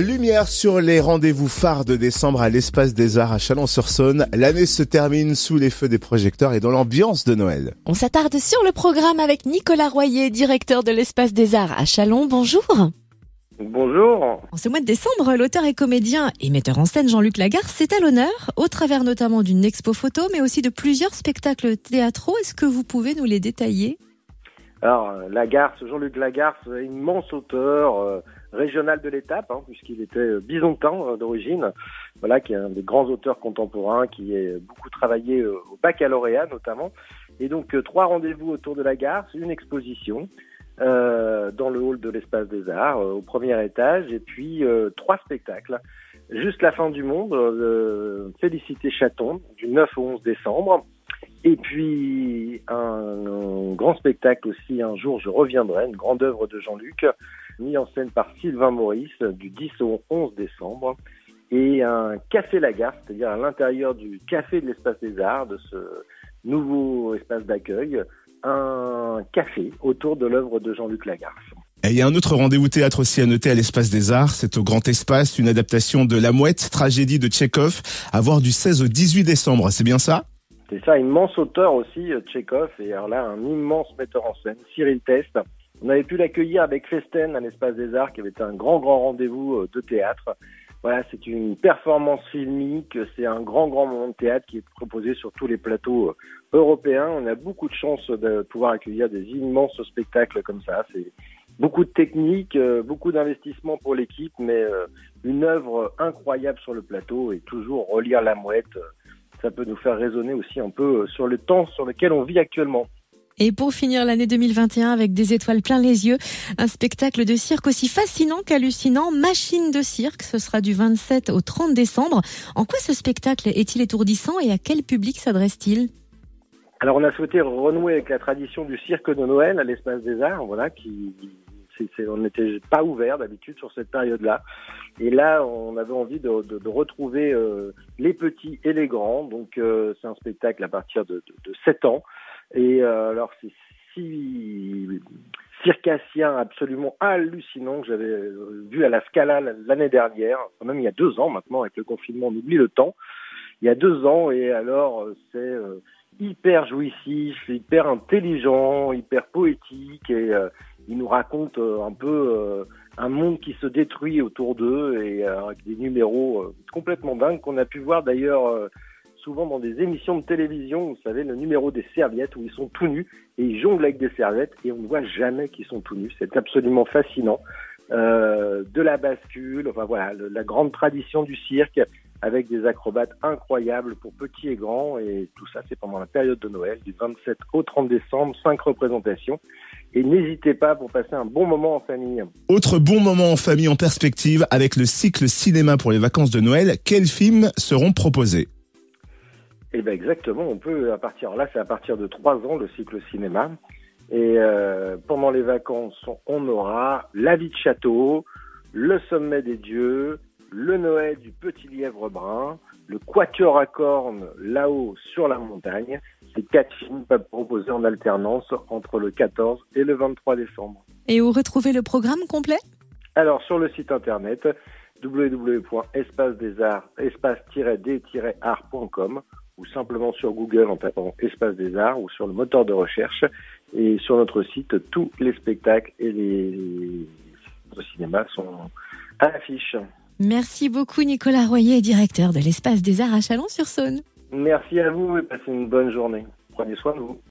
Lumière sur les rendez-vous phares de décembre à l'espace des arts à Chalon-sur-Saône. L'année se termine sous les feux des projecteurs et dans l'ambiance de Noël. On s'attarde sur le programme avec Nicolas Royer, directeur de l'espace des arts à Chalon. Bonjour. Bonjour. En ce mois de décembre, l'auteur et comédien et metteur en scène Jean-Luc Lagarde c'est à l'honneur, au travers notamment d'une expo photo, mais aussi de plusieurs spectacles théâtraux. Est-ce que vous pouvez nous les détailler? Alors, Lagarce, Jean-Luc Lagarce, immense auteur euh, régional de l'étape, hein, puisqu'il était euh, bisontin euh, d'origine, voilà, qui est un des grands auteurs contemporains, qui a beaucoup travaillé au baccalauréat notamment. Et donc, trois rendez-vous autour de Lagarce, une exposition, euh, dans le hall de l'espace des arts euh, au premier étage et puis euh, trois spectacles. Juste la fin du monde, Félicité Chaton du 9 au 11 décembre. Et puis un, grand spectacle aussi, un jour je reviendrai, une grande œuvre de Jean-Luc, mis en scène par Sylvain Maurice du 10 au 11 décembre. Et un café Lagarde, c'est-à-dire à l'intérieur du café de l'espace des arts, de ce nouveau espace d'accueil, un café autour de l'œuvre de Jean-Luc Lagarce. Et il y a un autre rendez-vous théâtre aussi à noter à l'Espace des Arts, c'est au Grand Espace, une adaptation de La Mouette, tragédie de Tchekhov, à voir du 16 au 18 décembre, c'est bien ça? C'est ça, immense auteur aussi, euh, Tchekhov, et alors là, un immense metteur en scène, Cyril Test. On avait pu l'accueillir avec Festen à l'Espace des Arts, qui avait été un grand, grand rendez-vous euh, de théâtre. Voilà, c'est une performance filmique, c'est un grand, grand moment de théâtre qui est proposé sur tous les plateaux euh, européens. On a beaucoup de chance de pouvoir accueillir des immenses spectacles comme ça. C'est beaucoup de technique, euh, beaucoup d'investissement pour l'équipe, mais une œuvre incroyable sur le plateau et toujours relire la mouette. Ça peut nous faire raisonner aussi un peu sur le temps sur lequel on vit actuellement. Et pour finir l'année 2021 avec des étoiles plein les yeux, un spectacle de cirque aussi fascinant qu'hallucinant, Machine de cirque, ce sera du 27 au 30 décembre. En quoi ce spectacle est-il étourdissant et à quel public s'adresse-t-il? Alors on a souhaité renouer avec la tradition du cirque de Noël à l'espace des arts, voilà, qui on n'était pas ouvert d'habitude sur cette période-là. Et là, on avait envie de, retrouver euh, les petits et les grands. Donc, euh, c'est un spectacle à partir de, de, de 7 ans. Et euh, alors, c'est six circassiens absolument hallucinants que j'avais euh, vu à la Scala l'année dernière, quand même il y a deux ans maintenant, avec le confinement, on oublie le temps. Il y a deux ans, et alors, euh, c'est hyper jouissif, hyper intelligent, hyper poétique, et il nous raconte un peu un monde qui se détruit autour d'eux, et avec des numéros complètement dingues qu'on a pu voir d'ailleurs souvent dans des émissions de télévision, vous savez, le numéro des serviettes où ils sont tout nus et ils jonglent avec des serviettes et on ne voit jamais qu'ils sont tout nus. C'est absolument fascinant. Euh, de la bascule, enfin voilà, la grande tradition du cirque avec des acrobates incroyables pour petits et grands et tout ça c'est pendant la période de Noël du 27 au 30 décembre, cinq représentations et n'hésitez pas pour passer un bon moment en famille. Autre bon moment en famille en perspective avec le cycle cinéma pour les vacances de Noël, quels films seront proposés? Eh ben exactement, on peut à partir là, c'est à partir de trois ans le cycle cinéma. Et euh, pendant les vacances, on aura La vie de château, Le sommet des dieux, Le Noël du petit lièvre brun, Le quatuor à cornes là-haut sur la montagne. Ces quatre films peuvent proposer en alternance entre le 14 et le 23 décembre. Et où retrouver le programme complet? Alors sur le site internet www.espace-des-arts-arts.com ou simplement sur Google en tapant Espace des Arts ou sur le moteur de recherche. Et sur notre site, tous les spectacles et les cinémas sont à l'affiche. Merci beaucoup Nicolas Royer, directeur de l'Espace des Arts à Chalon-sur-Saône. Merci à vous et passez une bonne journée. Prenez soin de vous.